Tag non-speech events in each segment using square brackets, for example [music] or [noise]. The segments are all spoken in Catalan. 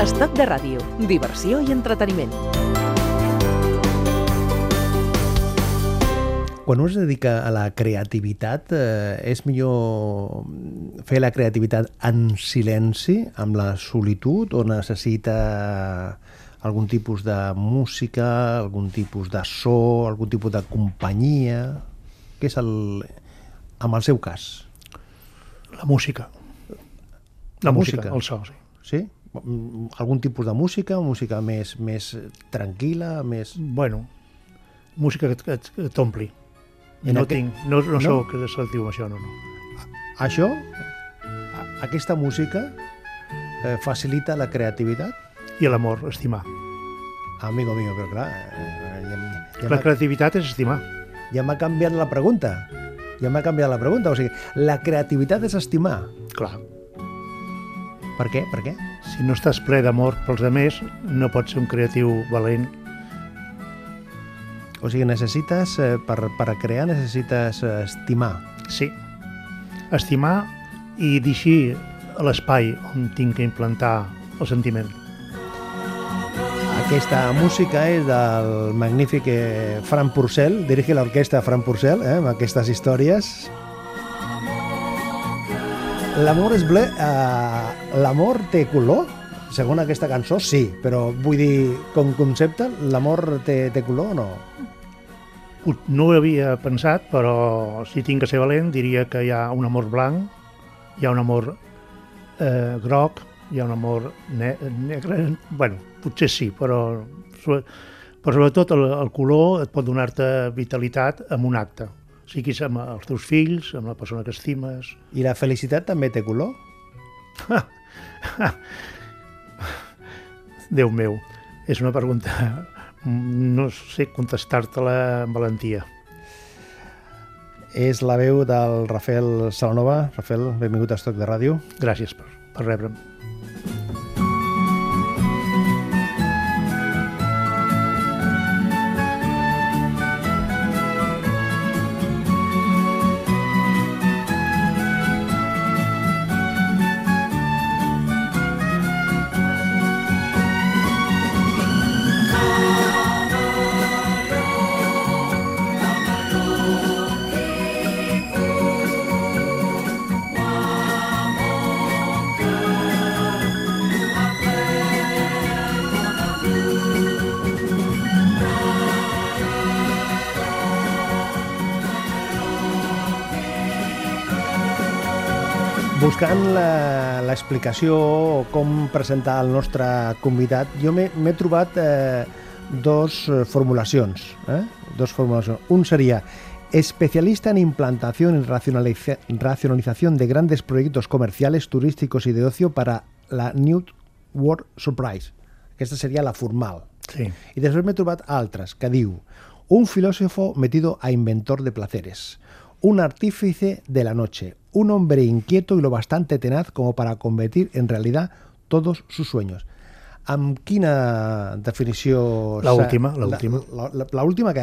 Estat de ràdio, diversió i entreteniment. Quan un es dedica a la creativitat, eh, és millor fer la creativitat en silenci, amb la solitud, o necessita algun tipus de música, algun tipus de so, algun tipus de companyia? Què és el... amb el seu cas? La música. La música, el so, sí. Sí? Algun tipus de música, música més, més tranquil·la, més... Bueno, música que, que, que t'ompli. No, aquest- tinc, no, no, no? soc selectiu amb això, no, no. Això, a- aquesta música, eh, facilita la creativitat? I l'amor, estimar. Amigo mío, però clar, eh, ja, ja La creativitat és estimar. ja m'ha canviat la pregunta. Ja m'ha canviat la pregunta. O sigui, la creativitat és estimar. Clar, Per què? Per què? Si no estàs ple d'amor pels altres, no pots ser un creatiu valent. O sigui, necessites, eh, per, per crear, necessites eh, estimar. Sí, estimar i deixar l'espai on tinc que implantar el sentiment. Aquesta música és del magnífic eh, Fran Purcell, dirige l'orquestra Fran Purcell, eh, amb aquestes històries. L'amor és ble... Eh, l'amor té color? Segons aquesta cançó, sí, però vull dir, com concepte, l'amor té, té color o no? No ho havia pensat, però si tinc que ser valent diria que hi ha un amor blanc, hi ha un amor eh, groc, hi ha un amor ne negre... bueno, potser sí, però, però sobretot el, el color et pot donar-te vitalitat amb un acte. Siguis amb els teus fills, amb la persona que estimes... I la felicitat també té color? [laughs] Déu meu, és una pregunta... No sé contestar-te-la amb valentia. És la veu del Rafael Salanova. Rafael, benvingut a Estoc de Ràdio. Gràcies per, per rebre'm. Buscant la- l'explicació o com presentar el nostre convidat, jo m'he trobat eh, dos eh, formulacions. Eh? Dos formulacions. Un seria especialista en implantación y racionaliza- racionalización de grandes proyectos comerciales, turísticos y de ocio para la New World Surprise. Aquesta seria la formal. Sí. I després m'he trobat altres, que diu un filósofo metido a inventor de placeres, un artífice de la noche, un hombre inquieto y lo bastante tenaz como para convertir en realidad todos sus sueños. Amb quina definició... La última, la última. La, la, la última, que,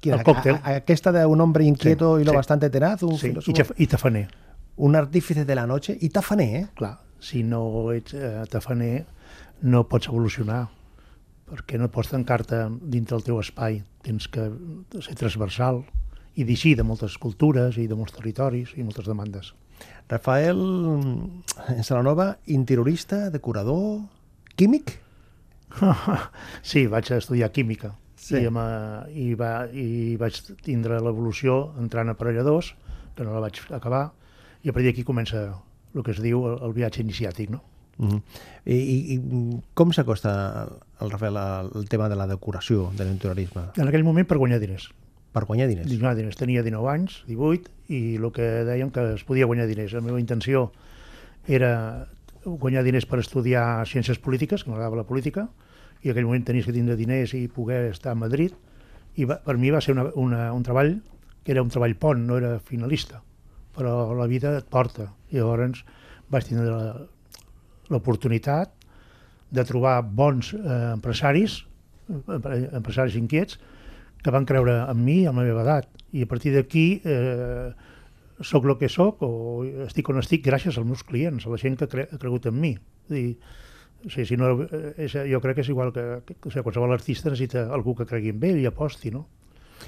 quina, El còctel. a- a- aquesta d'un hombre inquieto Sí, y lo sí. bastante tenaz, un sí. I, filósofo, I tafaner. un artífice de la noche i tafaner, eh? Clar, si no ets eh, tafaner no pots evolucionar perquè no pots tancar-te dintre del teu espai. Tens que ser transversal i deixir de moltes cultures i de molts territoris i moltes demandes. Rafael mm, Salanova, interiorista, decorador, químic? [laughs] Sí, vaig estudiar química Sí. i, amb, eh, i, va, i vaig tindre l'evolució entrant a aparelladors, que no la vaig acabar, i a partir d'aquí comença el que es diu el, el viatge iniciàtic, no? Mm -hmm. I, i, I com s'acosta el Rafael al tema de la decoració, de l'interiorisme? En aquell moment per guanyar diners. Per guanyar diners? Guanyar diners. Tenia 19 anys, 18, i el que dèiem que es podia guanyar diners. La meva intenció era guanyar diners per estudiar ciències polítiques, que m'agradava la política, i en aquell moment tenies que tindre diners i poder estar a Madrid, i va, per mi va ser una, una, un treball que era un treball pont, no era finalista, però la vida et porta. I llavors vaig tindre l'oportunitat de trobar bons eh, empresaris, empresaris inquiets, que van creure en mi a la meva edat. I a partir d'aquí eh, sóc el que sóc o estic on estic gràcies als meus clients, a la gent que cre ha cregut en mi. És dir, sigui, si no, eh, és, jo crec que és igual que, que o sigui, qualsevol artista necessita algú que cregui en ell i aposti, no?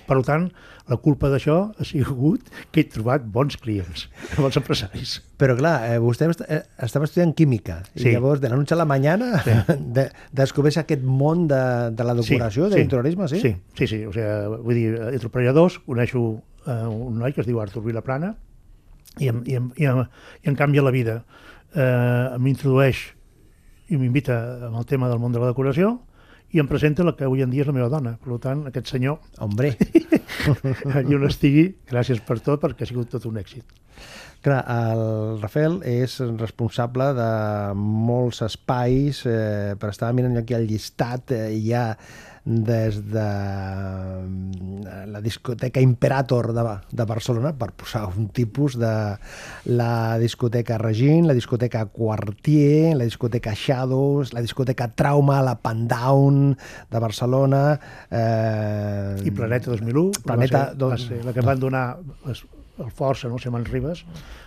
Per tant, la culpa d'això ha sigut que he trobat bons clients, bons empresaris. Però clar, eh, vostè est- eh, estava estudiant química i Sí. llavors de la noche a la mañana Sí. [laughs] de, descobreix aquest món de, de la decoració, de l'interiorisme, sí? Sí, sí, sí. O sigui, vull dir, entre operadors coneixo eh, un noi que es diu Artur Vilaplana i em, i em, i em, i em canvia la vida. Eh, m'introdueix i m'invita amb el tema del món de la decoració i em presenta la que avui en dia és la meva dona. Per tant, aquest senyor, Hombre, [laughs] allí on estigui, gràcies per tot, perquè ha sigut tot un èxit. clar, el Rafael és responsable de molts espais, eh, per estar mirant aquí el llistat, eh, hi ha des de eh, la discoteca Imperator de, de Barcelona, per posar un tipus de la discoteca Regin, la discoteca Quartier, la discoteca Shadows, la discoteca Trauma, la Pandown de Barcelona... Eh, I Planeta 2001, però Planeta va, ser, va ser la que van donar les, el força, no? Sé, Mans Ribes,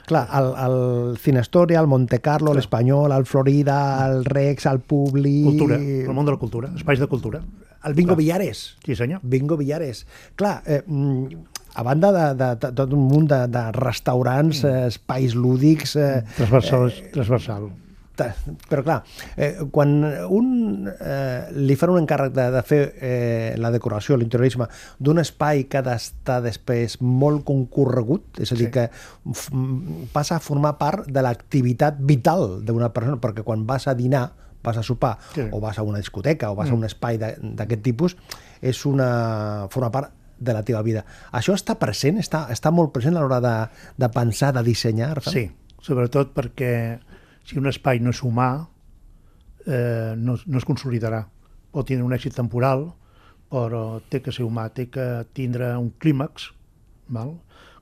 Clar, el, el Cinestoria, el Monte Carlo, l'Espanyol, el Florida, el Rex, el Publi... cultura, el món de la cultura, espais de cultura. El Bingo Clar. Villares. Sí, senyor. Bingo Villares. Clar, eh, mm, a banda de, de, de tot un munt de, de restaurants, eh, espais lúdics... Eh, Transversal, transversal. ta- però clar, eh, quan un eh, li fan un encàrrec de, de fer eh, la decoració, l'interiorisme, d'un espai que ha d'estar després molt concorregut, és a dir, Sí. que passa a formar part de l'activitat vital d'una persona, perquè quan vas a dinar, vas a sopar, Sí. o vas a una discoteca, o vas a un espai d'aquest tipus, és una... forma part de la teva vida. Això està present? Està, està molt present a l'hora de, de pensar, de dissenyar? Rafael? Sí, sobretot perquè si un espai no és humà, eh, no, no es consolidarà. Pot tindre un èxit temporal, però té que ser humà, té que tindre un clímax. Val?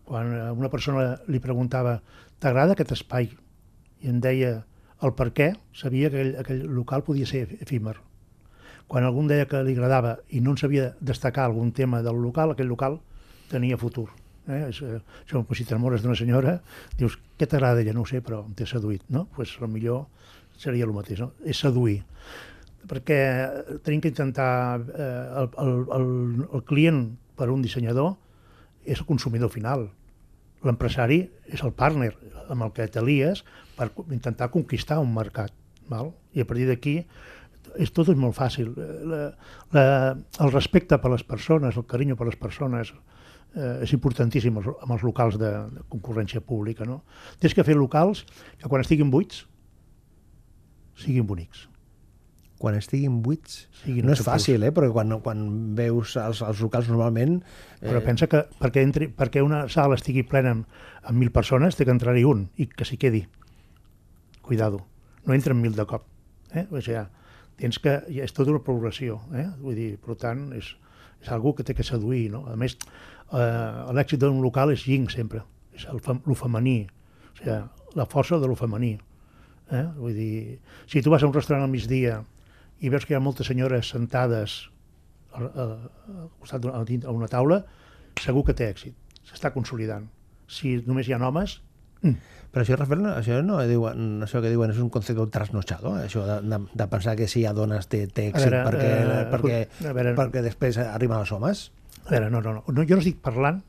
Quan a una persona li preguntava t'agrada aquest espai? I em deia el per què, sabia que aquell, aquell local podia ser efímer. Quan algú em deia que li agradava i no en sabia destacar algun tema del local, aquell local tenia futur. Eh? És, eh, això, si t'enamores d'una senyora, dius, què t'agrada d'ella? No ho sé, però t'he seduït, no? Pues, el millor seria el mateix, no? És seduir. Perquè tenim que intentar... Eh, el, el, el, el client per un dissenyador és el consumidor final. L'empresari és el partner amb el que t'alies per intentar conquistar un mercat. Val? I a partir d'aquí és tot és molt fàcil. La, la, el respecte per les persones, el carinyo per les persones, eh, és importantíssim amb els locals de, de concurrència pública. No? Tens que fer locals que quan estiguin buits siguin bonics. Quan estiguin buits. Siguin no és fàcil, eh? perquè quan, quan veus els, els locals normalment... Però pensa que perquè, entri, perquè una sala estigui plena amb, amb mil persones té que entrar-hi un i que s'hi quedi. Cuidado, no entren mil de cop. Eh? O sigui, tens que, ja és tota una progressió. Eh? Vull dir, per tant, és, és algú que té que seduir. No? A més, eh, l'èxit d'un local és yin sempre, és el, fem, lo femení, o sigui, la força de lo femení. Eh? Vull dir, si tu vas a un restaurant al migdia i veus que hi ha moltes senyores sentades al, al, al costat d'una a a una taula, segur que té èxit, s'està consolidant. Si només hi ha homes, Però això, Rafael, no- això no diuen, això que diuen és un concepte trasnochado, eh? això de, de, de pensar que si hi ha dones té, té èxit veure, perquè, eh, perquè, a veure- perquè després arriben els homes. a veure, no, no, no, no jo no estic parlant,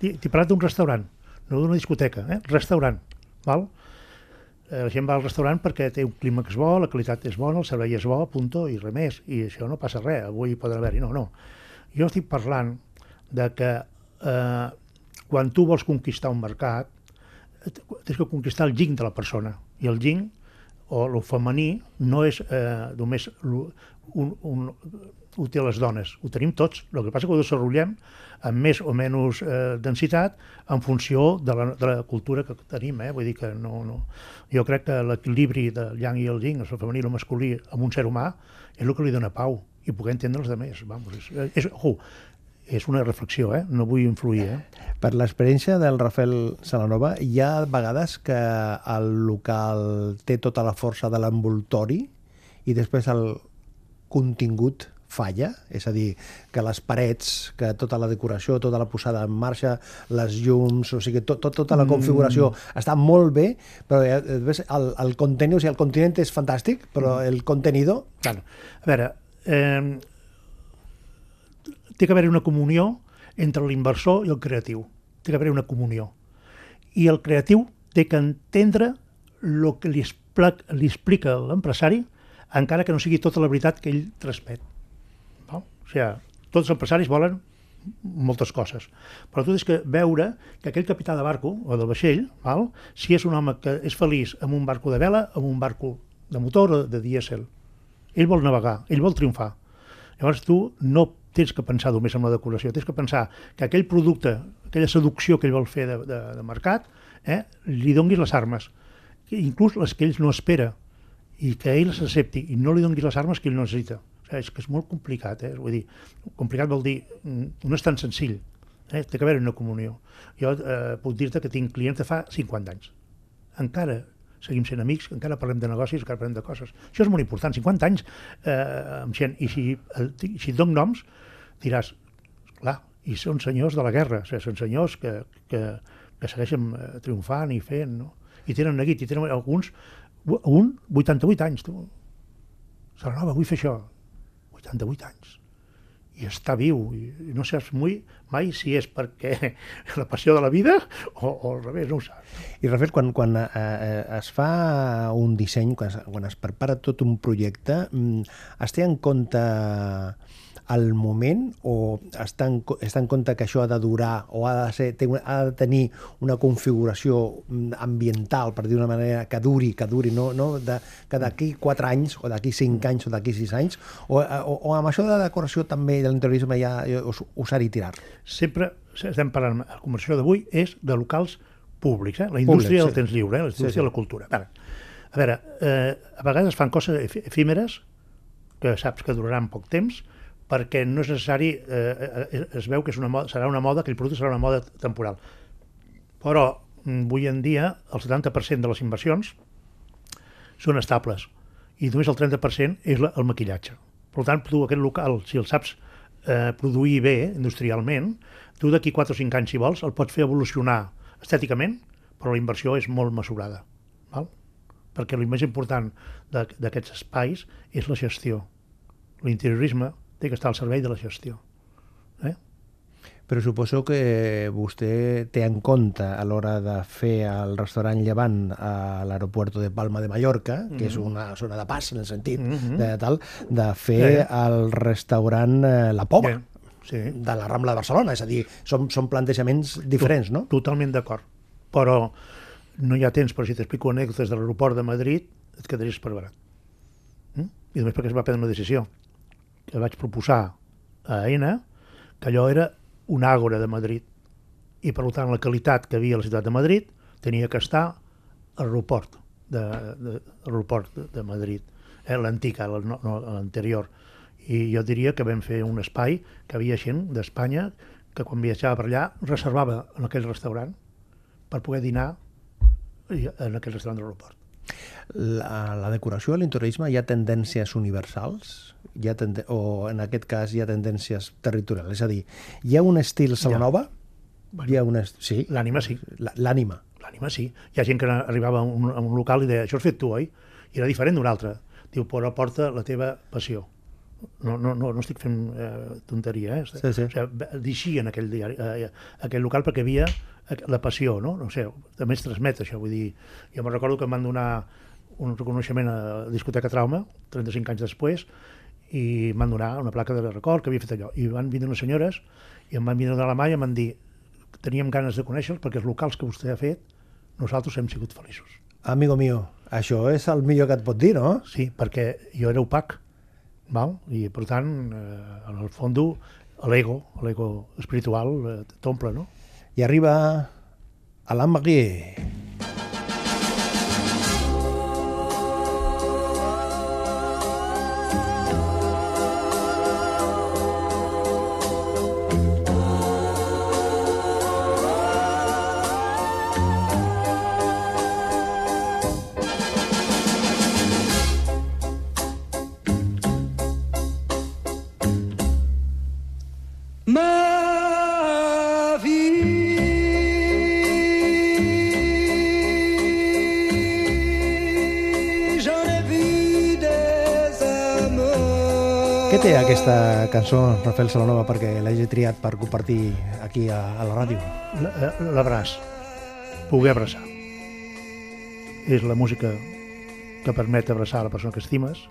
t'he parlat d'un restaurant, no d'una discoteca, eh? restaurant, val? Eh, la gent va al restaurant perquè té un clímax bo, la qualitat és bona, el servei és bo, punto, i res més, i això no passa res, avui poden haver-hi, no, no. Jo estic parlant de que eh, quan tu vols conquistar un mercat, eh, tens que conquistar el yin de la persona, i el yin o el femení no és eh, només un, un, ho té les dones, ho tenim tots. El que passa que ho desenvolupem amb més o menys eh, densitat en funció de la, de la cultura que tenim. Eh? Vull dir que no, no... Jo crec que l'equilibri del yang i el yin, el femení i el masculí, amb un ser humà, és el que li dona pau i poder entendre els altres. Vamos, és, és, oh, és una reflexió, eh? no vull influir. Eh? Per l'experiència del Rafael Salanova, hi ha vegades que el local té tota la força de l'envoltori i després el contingut falla, és a dir, que les parets, que tota la decoració, tota la posada en marxa, les llums, o sigui, tot, tot, tota la configuració mm. està molt bé, però eh, ves, el, el contenido, o sigui, el continent és fantàstic, però mm. el contenido... Claro. A veure, eh, té que haver una comunió entre l'inversor i el creatiu. Té que haver una comunió. I el creatiu té que entendre el que li, explica, li explica l'empresari encara que no sigui tota la veritat que ell transmet. O sigui, tots els empresaris volen moltes coses. Però tu tens que veure que aquell capità de barco, o del vaixell, val? si és un home que és feliç amb un barco de vela, amb un barco de motor o de dièsel. Ell vol navegar, ell vol triomfar. Llavors tu no tens que pensar només en la decoració, tens que pensar que aquell producte, aquella seducció que ell vol fer de, de, de mercat, eh, li donguis les armes, inclús les que ell no espera, i que ell s'accepti i no li doni les armes que ell no necessita. Sigui, és que és molt complicat, eh? Vull dir, complicat vol dir, mm, no és tan senzill, eh? té que haver una comunió. Jo eh, puc dir-te que tinc clients de fa 50 anys. Encara seguim sent amics, encara parlem de negocis, encara parlem de coses. Això és molt important, 50 anys eh, amb gent. I si, eh, si et dono noms, diràs, clar, i són senyors de la guerra, o sigui, són senyors que, que, que segueixen eh, triomfant i fent, no? I tenen neguit, i tenen alguns un, 88 anys, tu. Saranova, vull fer això. 88 anys. I està viu. I no saps muy, mai si és perquè [laughs] la passió de la vida o, o al revés, no ho saps. I, Rafael, quan, quan eh, eh, es fa un disseny, quan es, quan es prepara tot un projecte, mm, es té en compte al moment o està en, està en compte que això ha de durar o ha de, ser, té, ha de tenir una configuració mm, ambiental, per dir una manera, que duri, que duri, no, no de, que d'aquí 4 anys o d'aquí 5 anys o d'aquí 6 anys, o, o, o amb això de decoració també de l'interiorisme ja us, us ha tirar? Sempre estem parlant, la conversació d'avui és de locals públics, eh? la indústria Públic, sí. del temps lliure, eh? la indústria sí, sí. de la cultura. Ara, a veure, eh, a vegades fan coses efímeres que saps que duraran poc temps, perquè no és necessari, eh, eh, es veu que és una moda, serà una moda, que el producte serà una moda temporal. Però mm, avui en dia el 70% de les inversions són estables i només el 30% és la, el maquillatge. Per tant, tu aquest local, si el saps eh, produir bé industrialment, tu d'aquí 4 o 5 anys, si vols, el pots fer evolucionar estèticament, però la inversió és molt mesurada. Val? Perquè el més important d'aquests espais és la gestió. L'interiorisme té que estar al servei de la gestió. Però suposo que vostè té en compte a l'hora de fer el restaurant Llevant a l'aeroport de Palma de Mallorca, mm -hmm. que és una zona de pas en el sentit mm -hmm. de, tal, de fer yeah. el restaurant eh, La Poma. Yeah. Sí. de la Rambla de Barcelona, és a dir, són, són plantejaments diferents, no? Totalment d'acord, però no hi ha temps, però si t'explico anècdotes de l'aeroport de Madrid et quedaries per barat. Mm? I només perquè es va prendre una decisió que vaig proposar a AENA, que allò era un àgora de Madrid. I, per tant, la qualitat que havia a la ciutat de Madrid tenia que estar a l'aeroport de, de, l'aeroport de, de Madrid, eh, l'antic, no, no, l'anterior. I jo diria que vam fer un espai que havia gent d'Espanya que quan viatjava per allà reservava en aquell restaurant per poder dinar en aquell restaurant de l'aeroport. La, la decoració a l'interiorisme hi ha tendències universals? Hi ha tende o en aquest cas hi ha tendències territorials? És a dir, hi ha un estil Salanova? Bueno, hi ha un est... sí? L'ànima sí. L'ànima? L'ànima sí. Hi ha gent que arribava a un, a un local i deia, això has fet tu, oi? I era diferent d'un altre. Diu, però porta la teva passió. No, no, no, no estic fent eh, tonteria, eh? Sí, sí. O sigui, d'eixir en aquell, diari, eh, aquell local perquè havia la passió, no? No sé, també es transmet això, vull dir, jo me'n recordo que em van donar un reconeixement a la discoteca Trauma, 35 anys després, i em van donar una placa de record que havia fet allò. I van vindre unes senyores i em van vindre de la mà i em van dir teníem ganes de conèixer perquè els locals que vostè ha fet, nosaltres hem sigut feliços. Amigo mío, això és el millor que et pot dir, no? Sí, perquè jo era opac, val? i per tant, eh, en el fons, l'ego, l'ego espiritual eh, t'omple, no? I arriba Alain Maguier. Què aquesta cançó, Rafael Salanova, perquè l'hagi triat per compartir aquí a, a la ràdio? La- eh, L'abraç, poder abraçar. És la música que permet abraçar la persona que estimes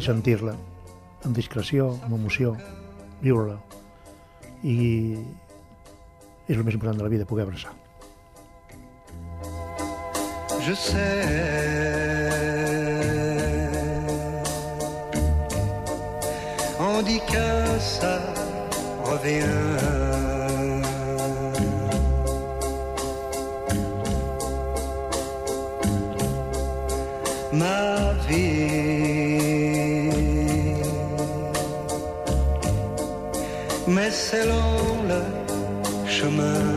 i sentir-la amb discreció, amb emoció, viure-la. I és el més important de la vida, poder abraçar. je sais. di casa revient. ma vie. Mais selon le chemin.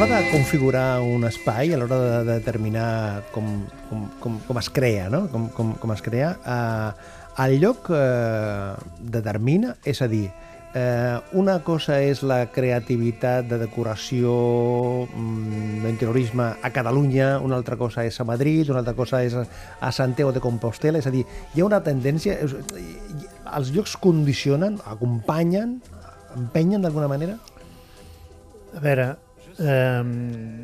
L'hora de configurar un espai, a l'hora de determinar com, com, com, com es crea, no? com, com, com es crea, eh, el lloc eh, determina, és a dir, eh, una cosa és la creativitat de decoració, mm, d'interiorisme a Catalunya, una altra cosa és a Madrid, una altra cosa és a, Santiago de Compostela, és a dir, hi ha una tendència... Els llocs condicionen, acompanyen, empenyen d'alguna manera? A veure, eh,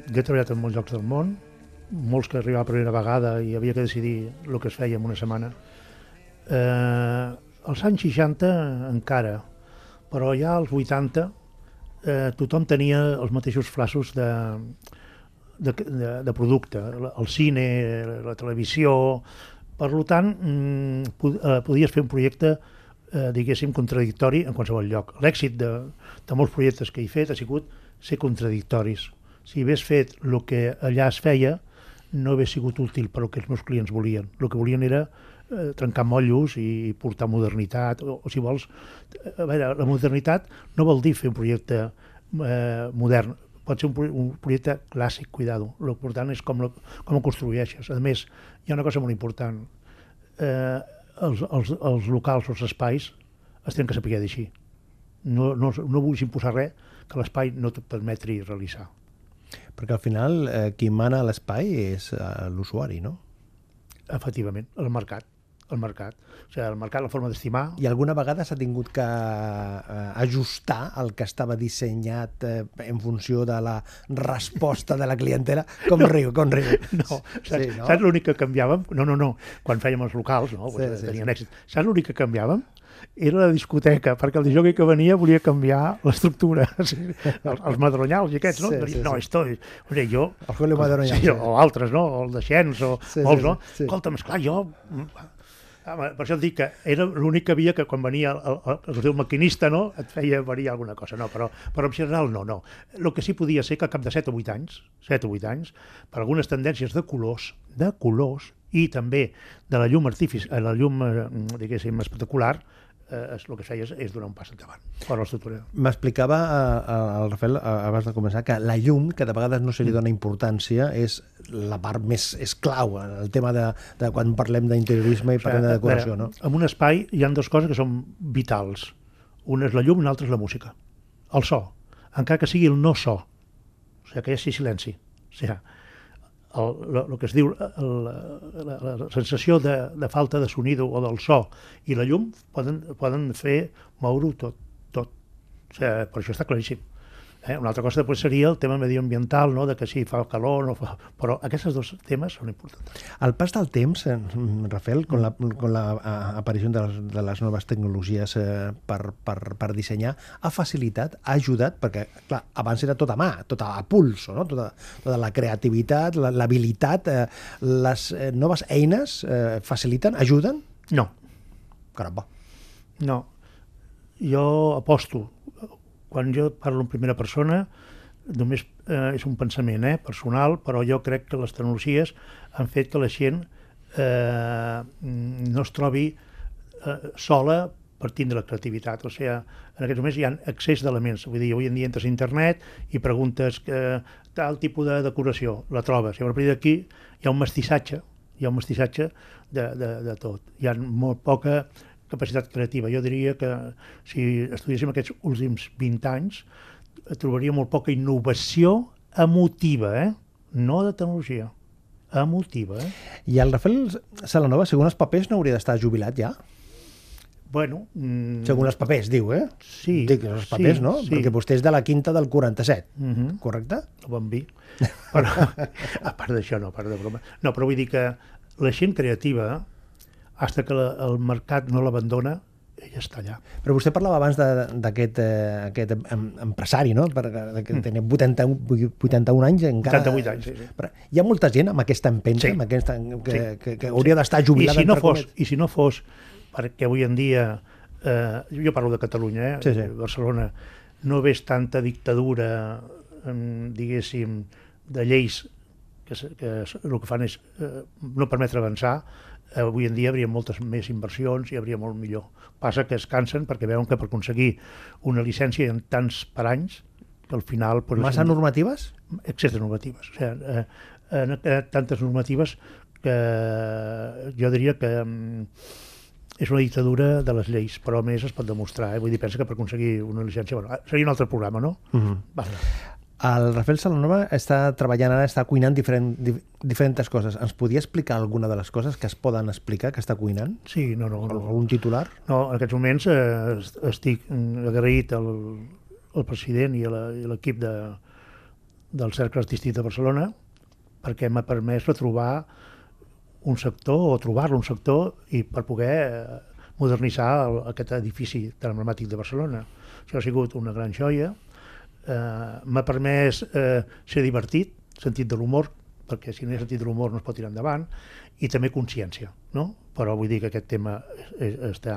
jo he treballat en molts llocs del món, molts que arribava per primera vegada i havia que decidir el que es feia en una setmana. Eh, als anys 60 encara, però ja als 80 eh, tothom tenia els mateixos flaços de, de, de, de producte, el cine, la televisió... Per tant, mm, eh, podies fer un projecte eh, diguéssim, contradictori en qualsevol lloc. L'èxit de, de molts projectes que he fet ha sigut ser contradictoris. Si hagués fet el que allà es feia, no hagués sigut útil per al que els meus clients volien. El que volien era eh, trencar motllos i portar modernitat, o, o si vols... A veure, la modernitat no vol dir fer un projecte eh, modern, pot ser un, un projecte clàssic, cuidado. L'important és com, lo, com ho construeixes. A més, hi ha una cosa molt important. Eh, els, els, els locals, els espais, es tenen que saber d'així. No, no, no vull imposar res que l'espai no te permetri realitzar. Perquè al final eh, qui mana l'espai és eh, l'usuari, no? Efectivament, el mercat. El mercat. O sigui, el mercat, la forma d'estimar... I alguna vegada s'ha tingut que eh, ajustar el que estava dissenyat eh, en funció de la resposta de la clientela? Com no. riu, com riu. [laughs] No, saps, Sí, no? saps l'únic que canviàvem? No, no, no, quan fèiem els locals, no? Sí, Pues, sí, tenien sí. èxit. Saps l'únic que canviàvem? Era la discoteca, perquè el disjockey que venia volia canviar l'estructura. [laughs] Sí, els, els madronyals i aquests, no? Sí, Sí, no, sí. esto... O sigui, jo... El Julio Madronyal, Sí, sí. o altres, no? O el de Xens, o Sí, sí, molts, sí, no? sí. Escolta'm, esclar, jo... Home, per això et dic que era l'únic que havia que quan venia el, el, el, el maquinista no, et feia variar alguna cosa, no, però, però en general no, no. El que sí podia ser que al cap de 7 o 8 anys, 7 o 8 anys, per algunes tendències de colors, de colors, i també de la llum artificial, la llum, eh, diguéssim, espectacular, eh, és, el que es feia és, donar un pas endavant. M'explicava eh, el Rafael eh, abans de començar que la llum, que de vegades no se li dona importància, és la part més és clau en el tema de, de quan parlem d'interiorisme i parlem de decoració, no? En un espai hi han dues coses que són vitals. Una és la llum i l'altra és la música. El so, encara que sigui el no so, o sigui, que hi hagi silenci. O sigui, el, el, el que es diu el, la, la, sensació de, de falta de sonido o del so i la llum poden, poden fer moure-ho tot, tot. O sigui, per això està claríssim. Eh? Una altra cosa després seria el tema medioambiental, no? de que si fa calor, no fa... però aquests dos temes són importants. El pas del temps, eh, Rafael, con la, con la eh, aparició de les, de les noves tecnologies eh, per, per, per dissenyar, ha facilitat, ha ajudat, perquè, clar, abans era tot a mà, tot a pulso, no? tota, tota la creativitat, la- l'habilitat, eh, les eh, noves eines eh, faciliten, ajuden? No, Caramba. No, jo aposto, quan jo parlo en primera persona, només eh, és un pensament eh, personal, però jo crec que les tecnologies han fet que la gent eh, no es trobi eh, sola per tindre la creativitat. O sigui, en aquests moments hi ha accés d'elements. Vull dir, avui en dia entres a internet i preguntes que tal tipus de decoració, la trobes. I a partir d'aquí hi ha un mestissatge, hi ha un mestissatge de, de, de tot. Hi ha molt poca capacitat creativa. Jo diria que si estudiéssim aquests últims 20 anys trobaria molt poca innovació emotiva, eh? no de tecnologia, emotiva. Eh? I el Rafael Salanova, segons els papers, no hauria d'estar jubilat ja? Bueno, mm, Segons els papers, diu, eh? Sí, Dic els papers, sí, no? sí. Perquè vostè és de la quinta del 47, Mhm. correcte? el bon vi. Però, [laughs] a part d'això, no, a part de broma. No, però vull dir que la gent creativa, hasta que la, el mercat no l'abandona, ella està allà. Però vostè parlava abans de- d'aquest eh, aquest em, empresari, no? Per, que tenia 81, 81 anys encara... 88 anys, sí, sí. Però hi ha molta gent amb aquesta empenta, Sí. amb aquesta, que, Sí. que, que hauria d'estar I jubilada. si, no fos, cometes. I si no fos, perquè avui en dia, eh, jo parlo de Catalunya, eh, Sí, sí. Barcelona, no ves tanta dictadura, diguéssim, de lleis que, que el que fan és eh, no permetre avançar, avui en dia hi hauria moltes més inversions i hi hauria molt millor. Passa que es cansen perquè veuen que per aconseguir una llicència en tants per anys, que al final... Pues, Massa normatives? excés de normatives. O sigui, eh, han creat tantes normatives que jo diria que mm, és una dictadura de les lleis, però a més es pot demostrar. Eh? Vull dir, pensa que per aconseguir una llicència... Bueno, seria un altre programa, no? Uh -huh. Vale. El Rafael Salanova està treballant ara, està cuinant diferent, di, diferents coses. Ens podia explicar alguna de les coses que es poden explicar que està cuinant? Sí, no, no. no. Algun titular? No, en aquests moments eh, est- estic agraït al, al president i a la- i a l'equip de, del Cercle Artístic de Barcelona perquè m'ha permès retrobar un sector o trobar-lo un sector i per poder eh, modernitzar el, aquest edifici tan emblemàtic de Barcelona. Això ha sigut una gran joia. Eh, m'ha permès eh, ser divertit, sentit de l'humor, perquè si no hi ha sentit de l'humor no es pot tirar endavant, i també consciència, no? Però vull dir que aquest tema és, està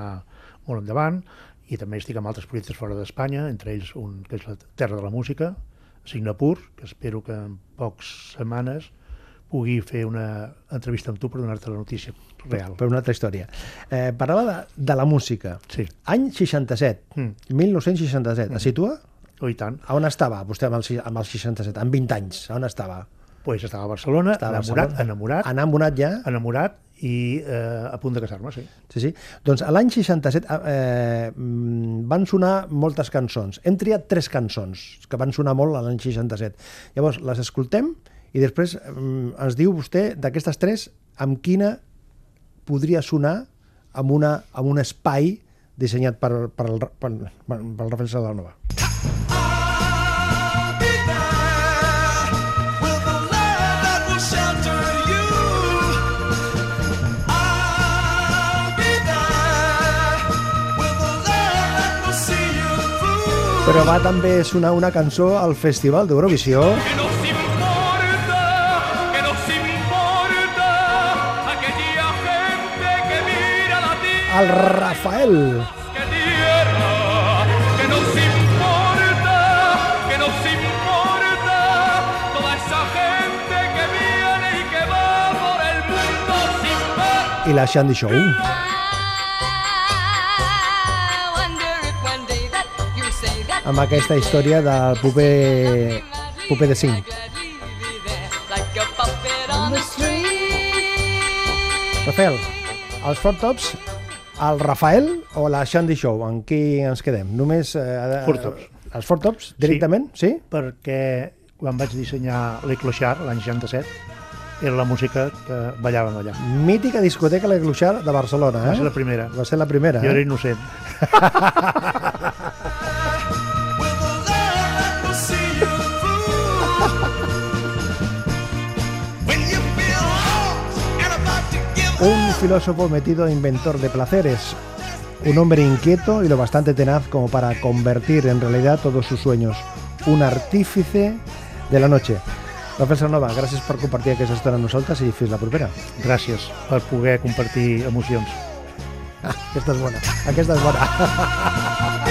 molt endavant i també estic amb altres projectes fora d'Espanya, entre ells un que és la Terra de la Música, Singapur, que espero que en pocs setmanes pugui fer una entrevista amb tu per donar-te la notícia real. Per una altra història. Eh, parlava de, de la música. Sí, Any 67, Mm. 1967. Es situa? Oh, i tant. A on estava vostè amb el, si- amb el 67? Amb 20 anys, a on estava? Pues estava a Barcelona, Estava a enamorat, Barcelona. enamorat, Enamorat ja? enamorat i eh, a punt de casar-me, sí. Sí, sí. Doncs a l'any 67 eh, mm, van sonar moltes cançons. Hem triat tres cançons que van sonar molt a l'any 67. Llavors, les escoltem i després mm, ens diu vostè d'aquestes tres amb quina podria sonar amb, una, amb un espai dissenyat per, per, el, per, per, per el Rafael Salanova. I'll Però va també sonar una cançó al Festival d'Eurovisió Que nos importa, que nos importa aquella gente que mira la tierra. el Rafael. que tierra, que nos importa, que nos importa toda esa gente que viene y que va por el mundo sin ver. i la Shandy Show. Amb aquesta història del puper, puper de cinc. like a puppet on the string. Rafael, els Four Tops, el Rafael o la Shandy Show? En qui ens quedem? Només... Eh, Four Tops. Els Four Tops, directament? Sí? Perquè quan vaig dissenyar l'Eclochard l'any 67 era la música que ballàvem allà. Mítica discoteca La Gluixar de Barcelona, Va eh? ser la primera. Va ser la primera, Jo era eh? innocent. [laughs] filósofo metido inventor de placeres. Un hombre inquieto y lo bastante tenaz como para convertir en realidad todos sus sueños. Un artífice de la noche. Rafael Sanova, gràcies per compartir aquesta estona amb nosaltres i fins la propera. Gràcies per poder compartir emocions. [laughs] Aquesta és bona. Aquesta és [laughs] bona.